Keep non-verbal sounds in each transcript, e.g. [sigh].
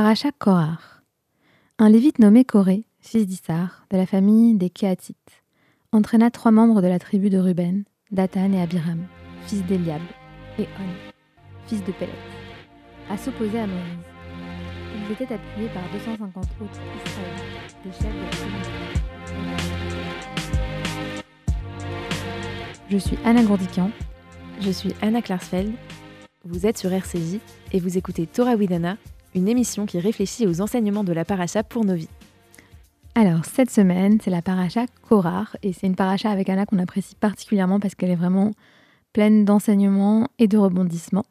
Paracha Korar. Un lévite nommé Koré, fils d'Issar, de la famille des Kéatites, entraîna trois membres de la tribu de Ruben, Dathan et Abiram, fils d'Eliab, et On, fils de Pélet, à s'opposer à Moïse. Ils étaient appuyés par 250 autres Israélites, des chefs de la. Je suis Anna Gourdican. Je suis Anna Klarsfeld. Vous êtes sur RCJ et vous écoutez Torah Widana, une émission qui réfléchit aux enseignements de la paracha pour nos vies. Alors, cette semaine, c'est la paracha Korar, et c'est une paracha avec Anna qu'on apprécie particulièrement parce qu'elle est vraiment pleine d'enseignements et de rebondissements.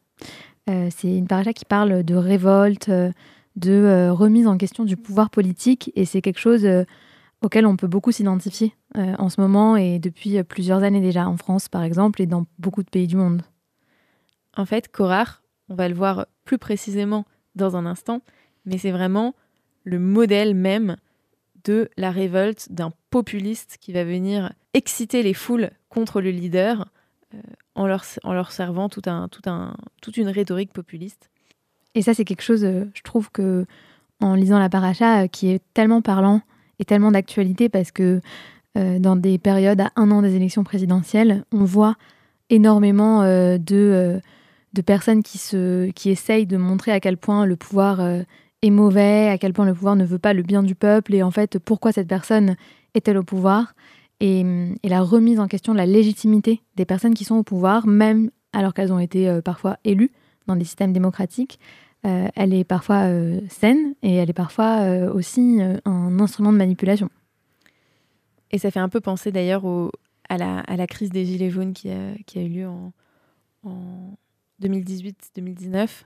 Euh, c'est une paracha qui parle de révolte, de euh, remise en question du pouvoir politique, et c'est quelque chose euh, auquel on peut beaucoup s'identifier euh, en ce moment et depuis plusieurs années déjà, en France par exemple, et dans beaucoup de pays du monde. En fait, Korar, on va le voir plus précisément dans un instant, mais c'est vraiment le modèle même de la révolte d'un populiste qui va venir exciter les foules contre le leader euh, en, leur, servant tout un, tout toute une rhétorique populiste. Et ça, c'est quelque chose, euh, je trouve que en lisant la paracha, euh, qui est tellement parlant et tellement d'actualité parce que dans des périodes à un an des élections présidentielles, on voit énormément de, de personnes qui, se, qui essayent de montrer à quel point le pouvoir euh, est mauvais, à quel point le pouvoir ne veut pas le bien du peuple et en fait pourquoi cette personne est-elle au pouvoir et, et la remise en question de la légitimité des personnes qui sont au pouvoir, même alors qu'elles ont été euh, parfois élues dans des systèmes démocratiques, euh, elle est parfois saine et elle est parfois aussi un instrument de manipulation. Et ça fait un peu penser d'ailleurs à, la, à la crise des Gilets jaunes qui a, qui a eu lieu en 2018-2019.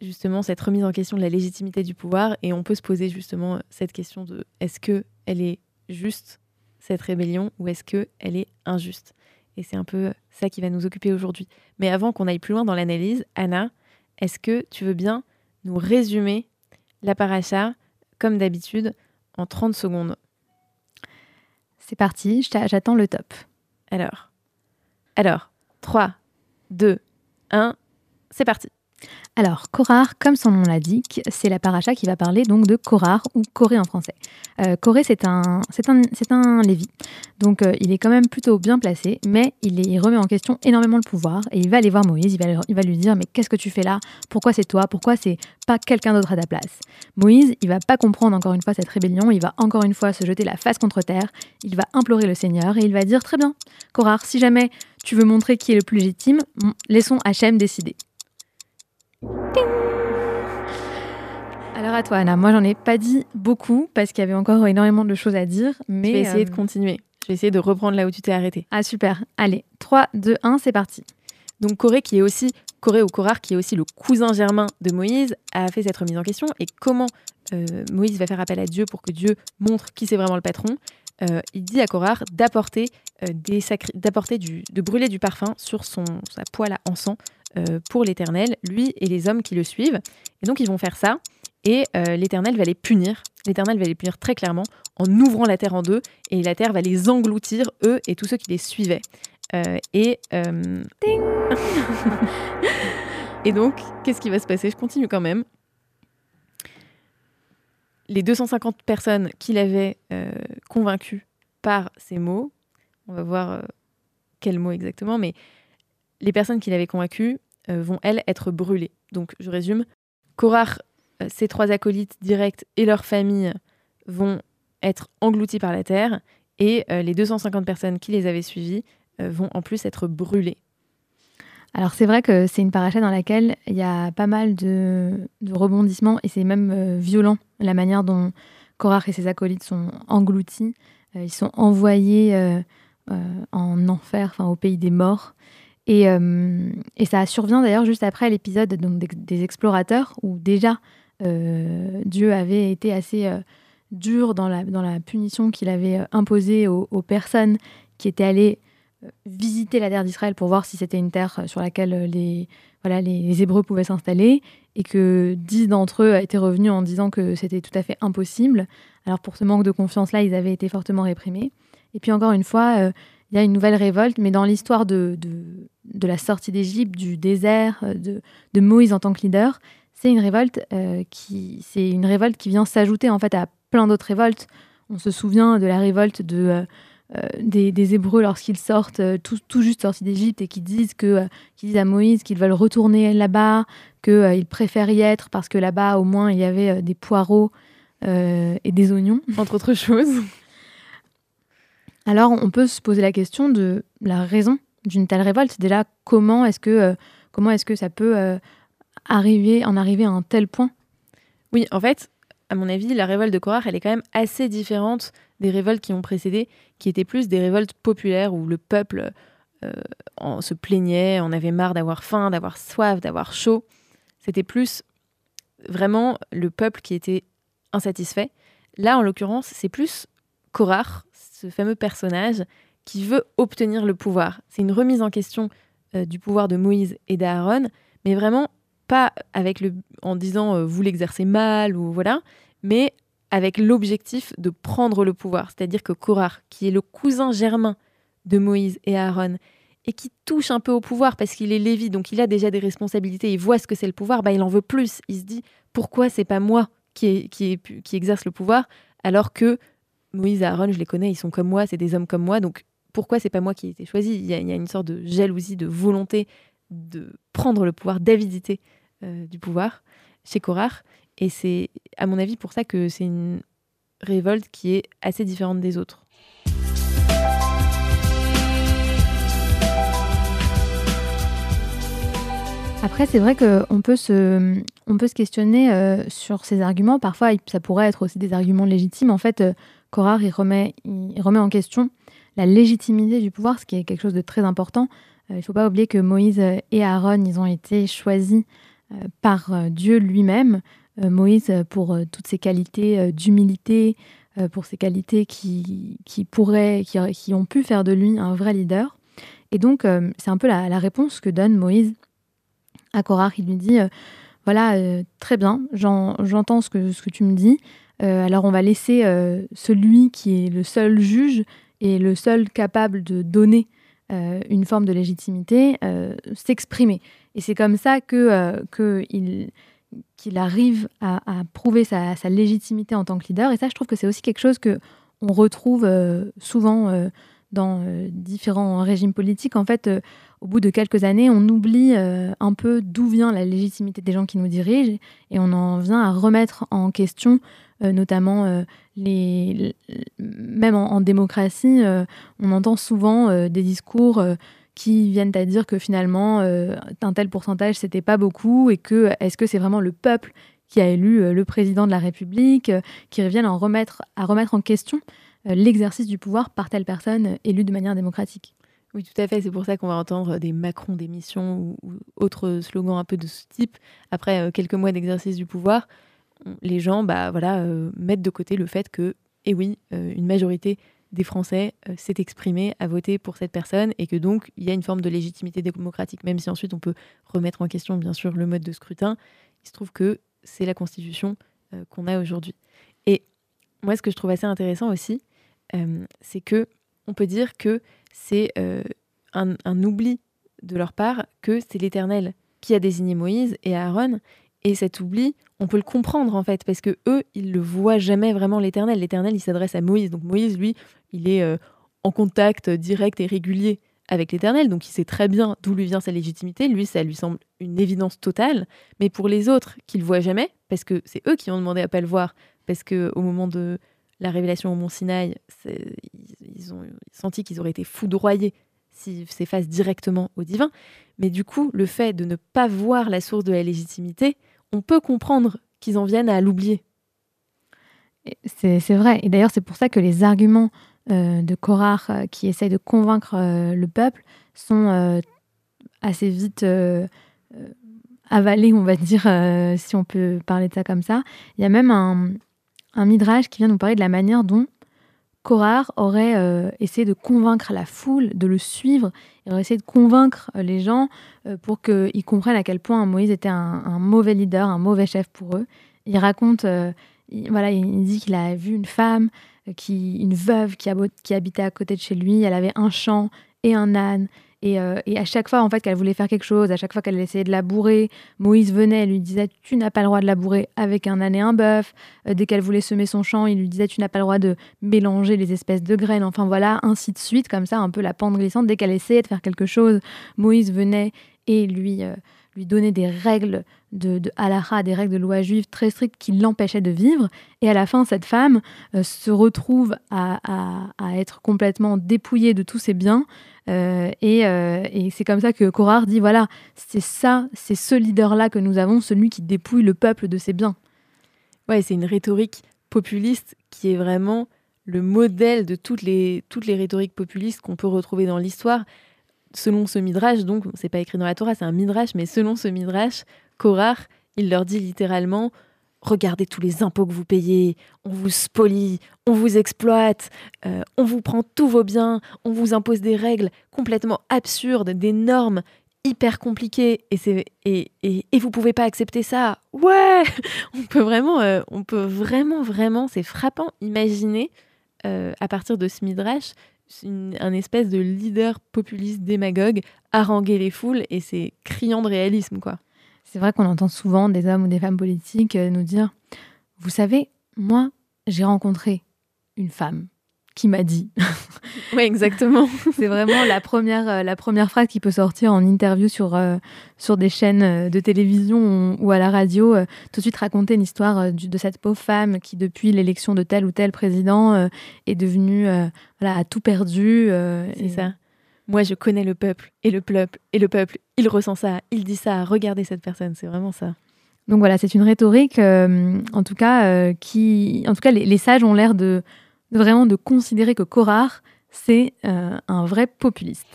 Justement, cette remise en question de la légitimité du pouvoir. Et on peut se poser justement cette question de est-ce qu'elle est juste, cette rébellion, ou est-ce qu'elle est injuste? Et c'est un peu ça qui va nous occuper aujourd'hui. Mais avant qu'on aille plus loin dans l'analyse, Anna, est-ce que tu veux bien nous résumer la paracha, comme d'habitude, en 30 secondes? C'est parti, j'attends le top. Alors, alors, 3, 2, 1, c'est parti. Alors, Korar, comme son nom l'indique, c'est la paracha qui va parler donc de Korar ou Corée en français. Euh, Corée, c'est un, Lévi, donc euh, il est quand même plutôt bien placé, mais il, remet en question énormément le pouvoir et il va aller voir Moïse, il va, il va lui dire mais qu'est-ce que tu fais là? Pourquoi c'est toi? Pourquoi c'est pas quelqu'un d'autre à ta place? Moïse, il va pas comprendre encore une fois cette rébellion, il va encore une fois se jeter la face contre terre, il va implorer le Seigneur et il va dire très bien, Korar, si jamais tu veux montrer qui est le plus légitime, laissons Hachem décider. Alors à toi Anna, moi j'en ai pas dit beaucoup parce qu'il y avait encore énormément de choses à dire, mais Je vais essayer de euh, continuer. Je vais essayer de reprendre là où tu t'es arrêté. Ah super, allez, 3, 2, 1, c'est parti. Donc Corée, qui est aussi Corée ou Korar, qui est aussi le cousin germain de Moïse, a fait cette remise en question. Et comment euh, Moïse va faire appel à Dieu pour que Dieu montre qui c'est vraiment le patron? Euh, Il dit à Korar d'apporter euh, des sacri- d'apporter du, de brûler du parfum sur son sa poêle à encens pour l'Éternel, lui et les hommes qui le suivent. Et donc ils vont faire ça. Et euh, l'Éternel va les punir. L'Éternel va les punir très clairement en ouvrant la terre en deux, et la terre va les engloutir eux et tous ceux qui les suivaient. Euh, et euh, [laughs] et donc, qu'est-ce qui va se passer? Je continue quand même. Les 250 personnes qu'il avait euh, convaincues par ces mots, on va voir euh, quels mots exactement, mais les personnes qu'il avait convaincues euh, vont, elles, être brûlées. Donc, je résume. Korar, euh, ses trois acolytes directs et leurs familles vont être engloutis par la terre, et euh, les 250 personnes qui les avaient suivis vont en plus être brûlées. Alors c'est vrai que c'est une paracha dans laquelle il y a pas mal de, rebondissements et c'est même violent la manière dont Korach et ses acolytes sont engloutis. Ils sont envoyés en enfer, enfin au pays des morts. Et, euh, et ça survient d'ailleurs juste après l'épisode des, explorateurs où déjà euh, Dieu avait été assez euh, dur dans la, punition qu'il avait imposée aux, personnes qui étaient allées visiter la terre d'Israël pour voir si c'était une terre sur laquelle les, voilà, les, Hébreux pouvaient s'installer et que dix d'entre eux étaient revenus en disant que c'était tout à fait impossible. Alors pour ce manque de confiance-là, ils avaient été fortement réprimés. Et puis encore une fois, il y a une nouvelle révolte, mais dans l'histoire de, de la sortie d'Égypte, du désert, euh, de, de Moïse en tant que leader, c'est une révolte qui c'est une révolte qui vient s'ajouter en fait à plein d'autres révoltes. On se souvient de la révolte de des, Hébreux lorsqu'ils sortent tout, juste sortis d'Égypte et qui disent que qui disent à Moïse qu'ils veulent retourner là-bas, qu'ils préfèrent y être parce que là-bas au moins il y avait des poireaux et des oignons, [laughs] entre autres choses. Alors on peut se poser la question de la raison d'une telle révolte. Déjà, comment est-ce que, euh, comment est-ce que ça peut euh, arriver, en arriver à un tel point? Oui, en fait, à mon avis, la révolte de Korach, elle est quand même assez différente des révoltes qui ont précédé, qui étaient plus des révoltes populaires où le peuple euh, se plaignait, on avait marre d'avoir faim, d'avoir soif, d'avoir chaud. C'était plus vraiment le peuple qui était insatisfait. Là, en l'occurrence, c'est plus Korach, ce fameux personnage qui veut obtenir le pouvoir. C'est une remise en question euh, du pouvoir de Moïse et d'Aaron, mais vraiment pas avec le, en disant euh, vous l'exercez mal ou voilà, mais avec l'objectif de prendre le pouvoir. C'est-à-dire que Korah, qui est le cousin germain de Moïse et Aaron, et qui touche un peu au pouvoir parce qu'il est Lévi, donc il a déjà des responsabilités, il voit ce que c'est le pouvoir, bah il en veut plus. Il se dit pourquoi c'est pas moi qui, qui, exerce le pouvoir alors que Moïse et Aaron, je les connais, ils sont comme moi, c'est des hommes comme moi, donc pourquoi c'est pas moi qui ai été choisi il y, a, une sorte de jalousie, de volonté de prendre le pouvoir, d'avidité euh, du pouvoir chez Korach. Et c'est, à mon avis, pour ça que c'est une révolte qui est assez différente des autres. Après, c'est vrai qu'on peut se, on peut se questionner euh, sur ces arguments. Parfois, ça pourrait être aussi des arguments légitimes. En fait, euh, Korach, il remet, il remet en question la légitimité du pouvoir, ce qui est quelque chose de très important. Euh, il ne faut pas oublier que Moïse et Aaron, ils ont été choisis euh, par euh, Dieu lui-même. Moïse pour toutes ses qualités d'humilité, pour ses qualités qui, qui pourraient, qui, ont pu faire de lui un vrai leader. Et donc, c'est un peu la, réponse que donne Moïse à Korach. Il lui dit, voilà, très bien, j'entends ce que, ce que tu me dis. Alors, on va laisser celui qui est le seul juge et le seul capable de donner euh, une forme de légitimité euh, s'exprimer. Et c'est comme ça que, euh, qu'il arrive à, prouver sa, légitimité en tant que leader. Et ça, je trouve que c'est aussi quelque chose que on retrouve souvent dans différents régimes politiques. En fait, au bout de quelques années, on oublie un peu d'où vient la légitimité des gens qui nous dirigent et on en vient à remettre en question euh, notamment euh, les, même en, démocratie, euh, on entend souvent des discours qui viennent à dire que finalement un tel pourcentage c'était pas beaucoup et que est-ce que c'est vraiment le peuple qui a élu le président de la République, qui reviennent à remettre, à remettre en question l'exercice du pouvoir par telle personne élue de manière démocratique. Oui, tout à fait. C'est pour ça qu'on va entendre des Macron d'émission ou, ou autres slogans un peu de ce type après quelques mois d'exercice du pouvoir les gens bah, voilà, euh, mettent de côté le fait que, eh oui, euh, une majorité des Français euh, s'est exprimée, a voté pour cette personne, et que donc il y a une forme de légitimité démocratique, même si ensuite on peut remettre en question, bien sûr, le mode de scrutin. Il se trouve que c'est la Constitution qu'on a aujourd'hui. Et moi, ce que je trouve assez intéressant aussi, c'est que on peut dire que c'est un oubli de leur part que c'est l'Éternel qui a désigné Moïse et Aaron, et cet oubli, on peut le comprendre en fait, parce que eux, ils le voient jamais vraiment l'Éternel. L'Éternel, il s'adresse à Moïse. Donc Moïse, lui, il est euh, en contact direct et régulier avec l'Éternel, donc il sait très bien d'où lui vient sa légitimité. Lui, ça lui semble une évidence totale. Mais pour les autres qui le voient jamais, parce que c'est eux qui ont demandé à pas le voir, parce que au moment de la révélation au Mont Sinaï, ils ont senti qu'ils auraient été foudroyés s'ils s'effacent directement au divin. Mais du coup, le fait de ne pas voir la source de la légitimité, on peut comprendre qu'ils en viennent à l'oublier. C'est vrai. Et d'ailleurs, c'est pour ça que les arguments euh, de Korach euh, qui essayent de convaincre euh, le peuple sont assez vite avalés, on va dire, si on peut parler de ça comme ça. Il y a même un, un midrash qui vient nous parler de la manière dont Korach aurait essayé de convaincre la foule de le suivre il aurait essayé de convaincre euh, les gens euh, pour qu'ils comprennent à quel point Moïse était un, mauvais leader, un mauvais chef pour eux. Il raconte, euh, voilà, il dit qu'il a vu une femme, qui, une veuve qui, habitait à côté de chez lui. Elle avait un champ et un âne. Euh, et, à chaque fois, en fait, qu'elle voulait faire quelque chose, à chaque fois qu'elle essayait de la bourrer, Moïse venait, lui disait Tu n'as pas le droit de la bourrer avec un âne et un bœuf. Euh, dès qu'elle voulait semer son champ, il lui disait Tu n'as pas le droit de mélanger les espèces de graines. Enfin voilà, ainsi de suite, comme ça, un peu la pente glissante. Dès qu'elle essayait de faire quelque chose, Moïse venait et lui, euh, lui donnait des règles de, de halakha, des règles de loi juive très strictes qui l'empêchaient de vivre. Et à la fin, cette femme se retrouve à, être complètement dépouillée de tous ses biens. Euh, euh, et, c'est comme ça que Corard dit voilà, c'est ça, c'est ce leader-là que nous avons, celui qui dépouille le peuple de ses biens. Ouais, c'est une rhétorique populiste qui est vraiment le modèle de toutes les rhétoriques populistes qu'on peut retrouver dans l'histoire. Selon ce midrash, donc, c'est pas écrit dans la Torah, c'est un midrash, mais selon ce midrash, Korach, il leur dit littéralement regardez tous les impôts que vous payez, on vous spolie, on vous exploite, euh, on vous prend tous vos biens, on vous impose des règles complètement absurdes, des normes hyper compliquées et c'est et, et, vous pouvez pas accepter ça. Ouais, [laughs] on peut vraiment, euh, vraiment vraiment, c'est frappant. Imaginer euh, à partir de ce midrash un espèce de leader populiste démagogue haranguer les foules et c'est criant de réalisme quoi. C'est vrai qu'on entend souvent des hommes ou des femmes politiques euh, nous dire Vous savez, moi, j'ai rencontré une femme qui m'a dit. [laughs] oui, exactement. [laughs] c'est vraiment la première, euh, la première phrase qui peut sortir en interview sur, euh, sur des chaînes de télévision ou, à la radio. tout de suite raconter une histoire de cette pauvre femme qui, depuis l'élection de tel ou tel président, est devenue, voilà, a tout perdu. c'est ça. Moi, je connais le peuple et le peuple et le peuple, il ressent ça, il dit ça. Regardez cette personne, c'est vraiment ça. Donc voilà, c'est une rhétorique, euh, en tout cas, euh, qui, en tout cas, les, sages ont l'air de, vraiment de considérer que Korach, c'est euh, un vrai populiste.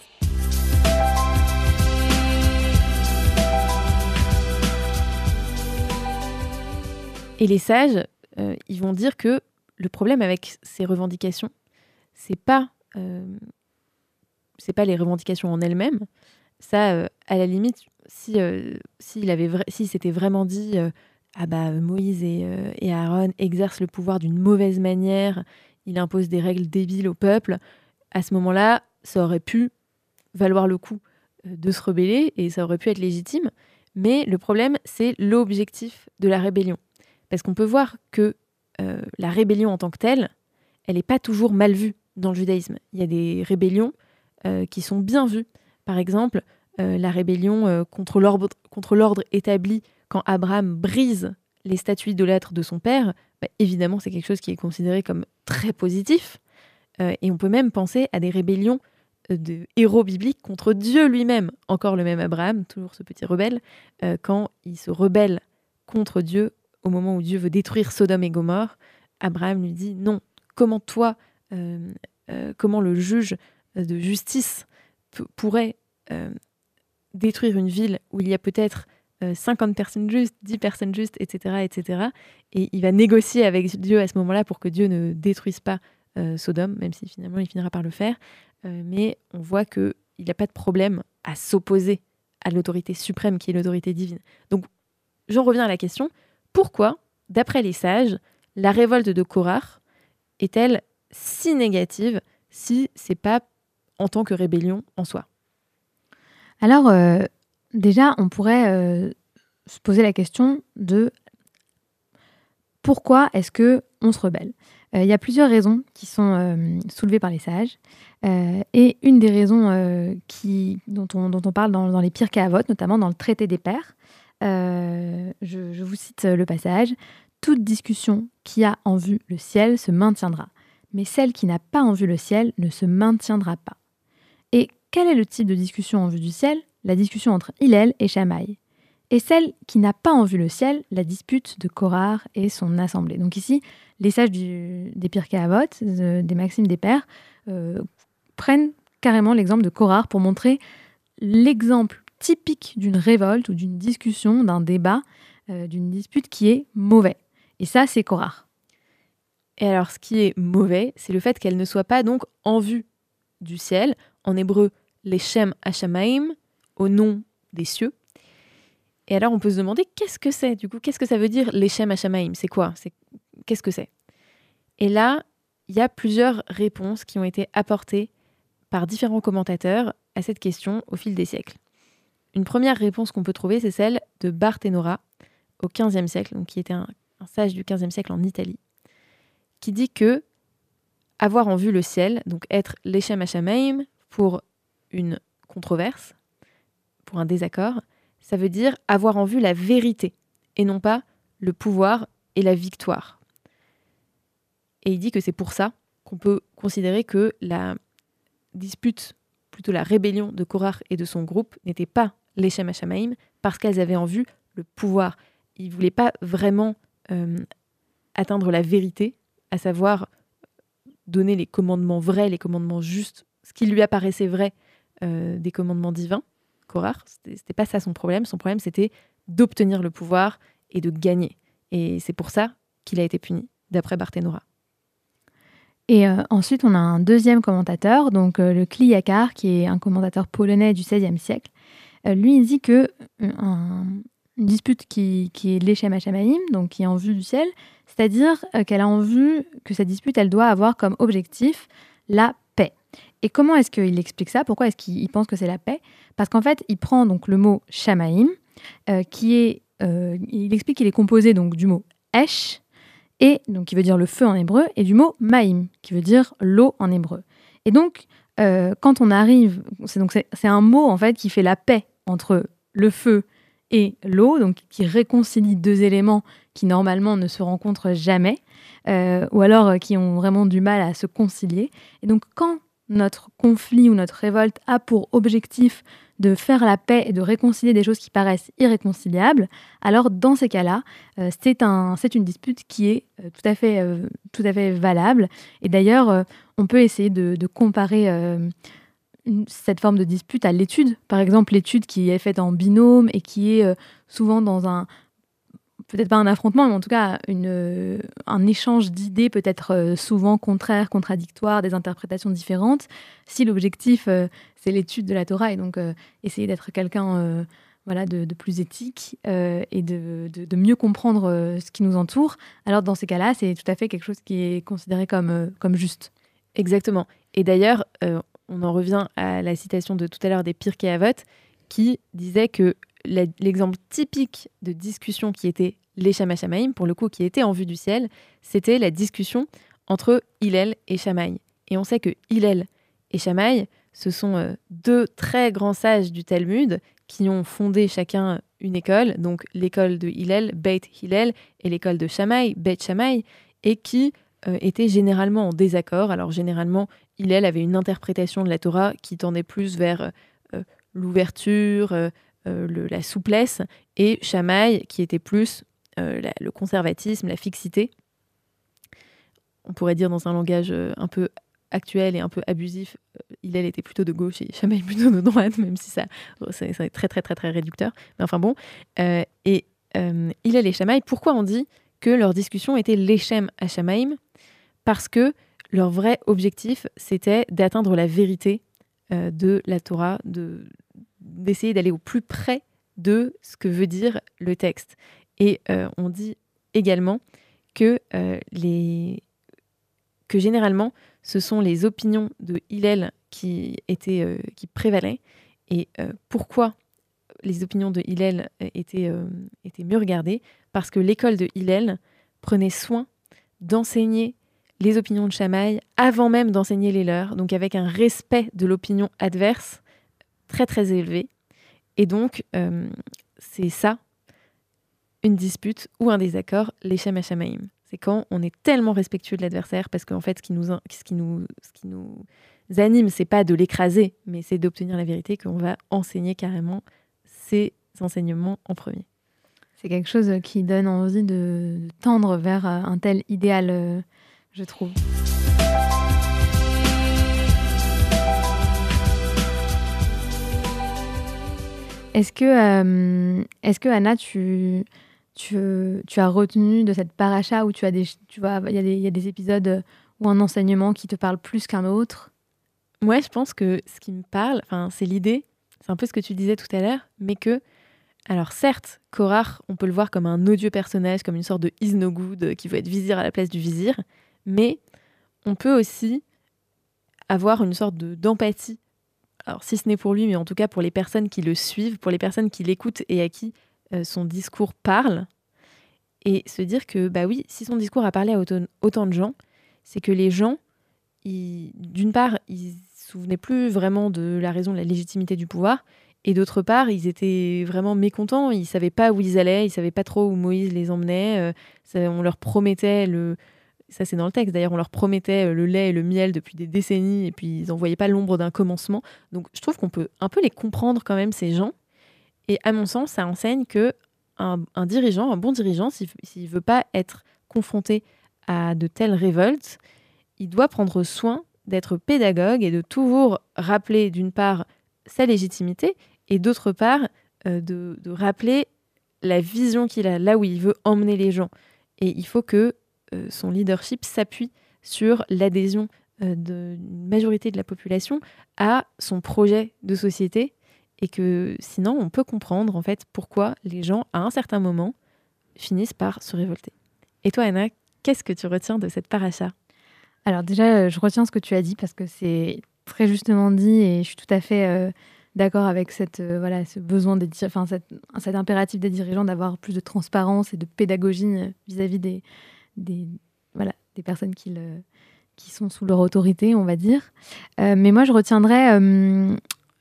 Et les sages, ils vont dire que le problème avec ces revendications, c'est pas c'est pas les revendications en elles-mêmes. Ça, euh, à la limite, si euh, s'il avait si vraiment dit euh, ah bah Moïse et, Aaron exercent le pouvoir d'une mauvaise manière, il impose des règles débiles au peuple, à ce moment-là, ça aurait pu valoir le coup de se rebeller et ça aurait pu être légitime. Mais le problème, c'est l'objectif de la rébellion. Parce qu'on peut voir que la rébellion en tant que telle, elle n'est pas toujours mal vue dans le judaïsme. Il y a des rébellions euh, qui sont bien vus. Par exemple, euh, la rébellion euh, contre l'ordre établi quand Abraham brise les statues idolâtres de son père, bah, évidemment, c'est quelque chose qui est considéré comme très positif. et on peut même penser à des rébellions de héros bibliques contre Dieu lui-même. Encore le même Abraham, toujours ce petit rebelle, quand il se rebelle contre Dieu au moment où Dieu veut détruire Sodome et Gomorre, Abraham lui dit non, comment toi, comment le juge de justice pourrait euh, détruire une ville où il y a peut-être 50 euh, personnes justes, 10 personnes justes, etc., etc. Et il va négocier avec Dieu à ce moment-là pour que Dieu ne détruise pas euh, Sodome, même si finalement il finira par le faire. mais on voit qu'il n'y a pas de problème à s'opposer à l'autorité suprême qui est l'autorité divine. Donc j'en reviens à la question, pourquoi, d'après les sages, la révolte de Korach est-elle si négative si c'est pas en tant que rébellion en soi? Alors, euh, déjà, on pourrait euh, se poser la question de pourquoi est-ce que on se rebelle? Euh, Il y a plusieurs raisons qui sont soulevées par les sages. et une des raisons qui, dont, on, parle dans, les pires cas à vote, notamment dans le traité des pères, je vous cite le passage, Toute discussion qui a en vue le ciel se maintiendra, mais celle qui n'a pas en vue le ciel ne se maintiendra pas. Et quel est le type de discussion en vue du ciel? La discussion entre Hillel et Shammai. Et celle qui n'a pas en vue le ciel, la dispute de Korar et son assemblée. Donc ici, les sages des Pirkei Avot, des Maximes des Pères, euh, prennent carrément l'exemple de Korar pour montrer l'exemple typique d'une révolte ou d'une discussion, d'un débat, euh, d'une dispute qui est mauvais. Et ça, c'est Korar. Et alors, ce qui est mauvais, c'est le fait qu'elle ne soit pas donc en vue du ciel, en hébreu les Shem Hashamaim, au nom des cieux. Et alors on peut se demander qu'est-ce que c'est du coup Qu'est-ce que ça veut dire Hashamaim? C'est quoi? Qu'est-ce que c'est? Et là, il y a plusieurs réponses qui ont été apportées par différents commentateurs à cette question au fil des siècles. Une première réponse qu'on peut trouver, c'est celle de Barthénora au XVe siècle, qui était un, sage du XVe siècle en Italie, qui dit que avoir en vue le ciel, donc être l'Echem Hashamaim pour une controverse, pour un désaccord, ça veut dire avoir en vue la vérité et non pas le pouvoir et la victoire. Et il dit que c'est pour ça qu'on peut considérer que la dispute, plutôt la rébellion de Korach et de son groupe, n'était pas les Shem parce qu'elles avaient en vue le pouvoir. Ils ne voulaient pas vraiment euh, atteindre la vérité, à savoir donner les commandements vrais, les commandements justes, ce qui lui apparaissait vrai euh, des commandements divins. C'était pas ça son problème. Son problème, c'était d'obtenir le pouvoir et de gagner. Et c'est pour ça qu'il a été puni, d'après Barthénora. Et euh, ensuite, on a un deuxième commentateur, donc euh, le Kliakar, qui est un commentateur polonais du XVIe siècle. Euh, lui, il dit que une dispute qui, qui est l'Echem Hachamaïm, donc qui est en vue du ciel, c'est-à-dire qu'elle a en vue que cette dispute, elle doit avoir comme objectif la paix. Et comment est-ce qu'il explique ça? Pourquoi est-ce qu'il pense que c'est la paix? Parce qu'en fait, il prend donc le mot Shamaïm, qui est, il explique qu'il est composé donc du mot Esh, et donc qui veut dire le feu en hébreu, et du mot maïm, qui veut dire l'eau en hébreu. Et donc, euh, quand on arrive, c'est donc c'est un mot en fait qui fait la paix entre le feu et l'eau, donc qui réconcilie deux éléments qui normalement ne se rencontrent jamais, euh, ou alors euh, qui ont vraiment du mal à se concilier. Et donc, quand notre conflit ou notre révolte a pour objectif de faire la paix et de réconcilier des choses qui paraissent irréconciliables, alors dans ces cas-là, euh, c'est un, une dispute qui est euh, tout, à fait, euh, tout à fait valable. Et d'ailleurs, on peut essayer de comparer cette forme de dispute à l'étude. Par exemple, l'étude qui est faite en binôme et qui est souvent dans un, peut-être pas un affrontement, mais en tout cas euh, un échange d'idées peut-être euh, souvent contraires, contradictoires, des interprétations différentes. Si l'objectif, euh, c'est l'étude de la Torah et donc essayer d'être quelqu'un voilà, de, plus éthique et de, mieux comprendre ce qui nous entoure, alors dans ces cas-là, c'est tout à fait quelque chose qui est considéré comme, comme juste. Exactement. Et d'ailleurs, on en revient à la citation de tout à l'heure des Pirkei Avot, qui disait que l'exemple typique de discussion qui était les Shamaïm, pour le coup, qui était en vue du ciel, c'était la discussion entre Hillel et Shamaï. Et on sait que Hillel et Shamaï, ce sont euh, deux très grands sages du Talmud qui ont fondé chacun une école, donc l'école de Hillel, Beit Hillel, et l'école de Shamaï, Beit Shamaï, et qui euh, étaient généralement en désaccord. Alors généralement, Hillel avait une interprétation de la Torah qui tendait plus vers euh, l'ouverture, la souplesse, et Chamaï, qui était plus euh, le conservatisme, la fixité. On pourrait dire dans un langage euh, un peu actuel et un peu abusif, Hillel était plutôt de gauche et Chamaï [laughs] plutôt de droite, même si ça, ça, est très très très très réducteur. Mais enfin bon. et Hillel et Chamaï, pourquoi on dit que leur discussion était l'échem à Chamaïm? Parce que leur vrai objectif, c'était d'atteindre la vérité de la Torah, de, d'essayer d'aller au plus près de ce que veut dire le texte. Et euh, on dit également que, euh, les... que généralement, ce sont les opinions de Hillel qui, étaient, euh, qui prévalaient. Et pourquoi les opinions de Hillel étaient, étaient mieux regardées? Parce que l'école de Hillel prenait soin d'enseigner les opinions de Chamaï avant même d'enseigner les leurs, donc avec un respect de l'opinion adverse très très élevé. Et donc, euh, c'est ça, une dispute ou un désaccord, l'échem Hashamaim. C'est quand on est tellement respectueux de l'adversaire, parce qu'en fait, ce qui nous, ce qui nous, ce qui nous anime, c'est pas de l'écraser, mais c'est d'obtenir la vérité, qu'on va enseigner carrément ces enseignements en premier. C'est quelque chose qui donne envie de tendre vers un tel idéal, euh, je trouve. Est-ce que, euh, est-ce que Anna, tu, tu, tu, as retenu de cette paracha où tu as des, tu vois, il y, a des épisodes ou un enseignement qui te parle plus qu'un autre? Moi, je pense que ce qui me parle, c'est l'idée, c'est un peu ce que tu disais tout à l'heure, mais que, alors certes, Korach, on peut le voir comme un odieux personnage, comme une sorte de is no good qui veut être vizir à la place du vizir, mais on peut aussi avoir une sorte d'empathie. Alors si ce n'est pour lui, mais en tout cas pour les personnes qui le suivent, pour les personnes qui l'écoutent et à qui euh, son discours parle. Et se dire que, bah oui, si son discours a parlé à autant, de gens, c'est que les gens, d'une part, ils se souvenaient plus vraiment de la raison de la légitimité du pouvoir, et d'autre part, ils étaient vraiment mécontents, ils savaient pas où ils allaient, ils savaient pas trop où Moïse les emmenait, euh, on leur promettait le, ça c'est dans le texte d'ailleurs, on leur promettait euh, le lait et le miel depuis des décennies et puis ils n'en voyaient pas l'ombre d'un commencement. Donc je trouve qu'on peut un peu les comprendre quand même, ces gens. Et à mon sens, ça enseigne que un, dirigeant, un bon dirigeant, s'il ne veut pas être confronté à de telles révoltes, il doit prendre soin d'être pédagogue et de toujours rappeler d'une part sa légitimité et d'autre part euh, de, de rappeler la vision qu'il a, là où il veut emmener les gens. Et il faut que son leadership s'appuie sur l'adhésion euh, d'une majorité de la population à son projet de société et que sinon on peut comprendre en fait pourquoi les gens à un certain moment finissent par se révolter. Et toi Anna, qu'est-ce que tu retiens de cette paracha? Alors déjà, euh, je retiens ce que tu as dit parce que c'est très justement dit et je suis tout à fait d'accord avec cette, voilà, ce besoin, des, enfin, cet impératif des dirigeants d'avoir plus de transparence et de pédagogie vis-à-vis des, des, voilà, des personnes qui, qui sont sous leur autorité, on va dire. Euh, mais moi, je retiendrai euh,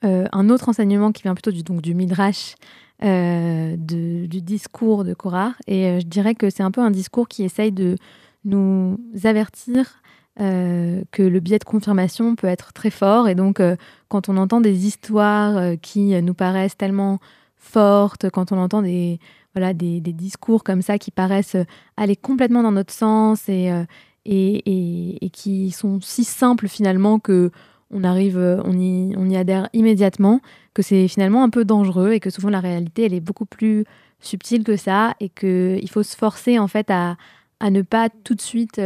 euh, un autre enseignement qui vient plutôt du, donc, du Midrash, de, du discours de Korah. Et je dirais que c'est un peu un discours qui essaye de nous avertir que le biais de confirmation peut être très fort. Et donc, quand on entend des histoires qui nous paraissent tellement fortes, quand on entend des, voilà, des, discours comme ça qui paraissent euh, aller complètement dans notre sens euh, et, et, qui sont si simples finalement que on arrive, euh, on y, on y adhère immédiatement, que c'est finalement un peu dangereux et que souvent la réalité elle est beaucoup plus subtile que ça et qu'il faut se forcer en fait à, à ne pas tout de suite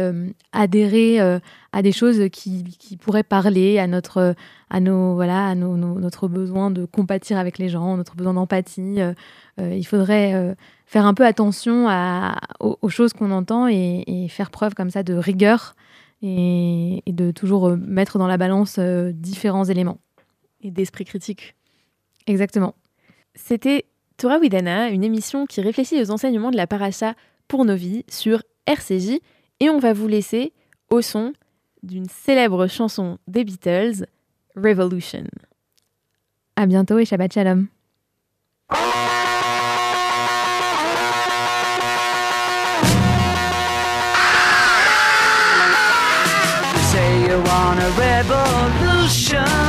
adhérer à des choses qui, qui, pourraient parler à notre à nos voilà à nos, notre besoin de compatir avec les gens notre besoin d'empathie euh, il faudrait euh, faire un peu attention aux, choses qu'on entend et, faire preuve comme ça de rigueur et, de toujours euh, mettre dans la balance différents éléments. Et d'esprit critique. Exactement. C'était Torah Widana, une émission qui réfléchit aux enseignements de la paracha pour nos vies sur RCJ. Et on va vous laisser au son d'une célèbre chanson des Beatles, Revolution. À bientôt et Shabbat Shalom. want a revolution.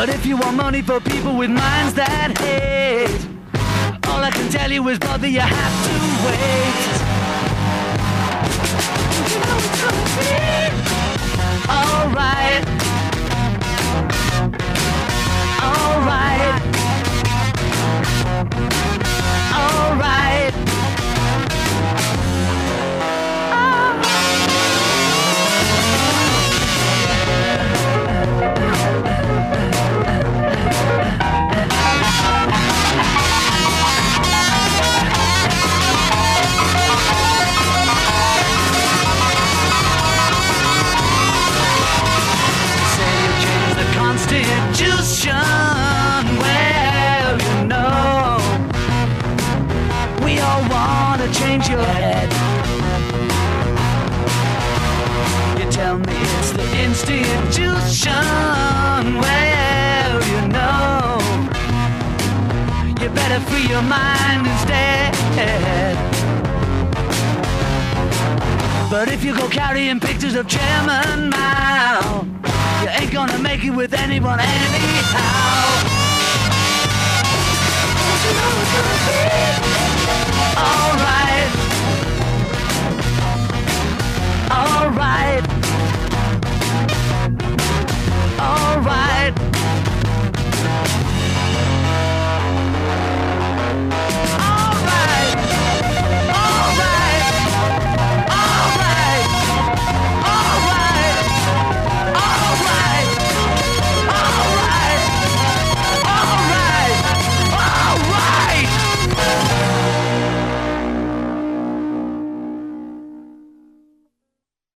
But if you want money for people with minds that hate, all I can tell you is, brother, you have to wait. You know it's gonna be alright. Alright. But if you go carrying pictures of Chairman Mao, you ain't gonna make it with anyone anyhow. You know it's gonna be alright. Alright. Alright.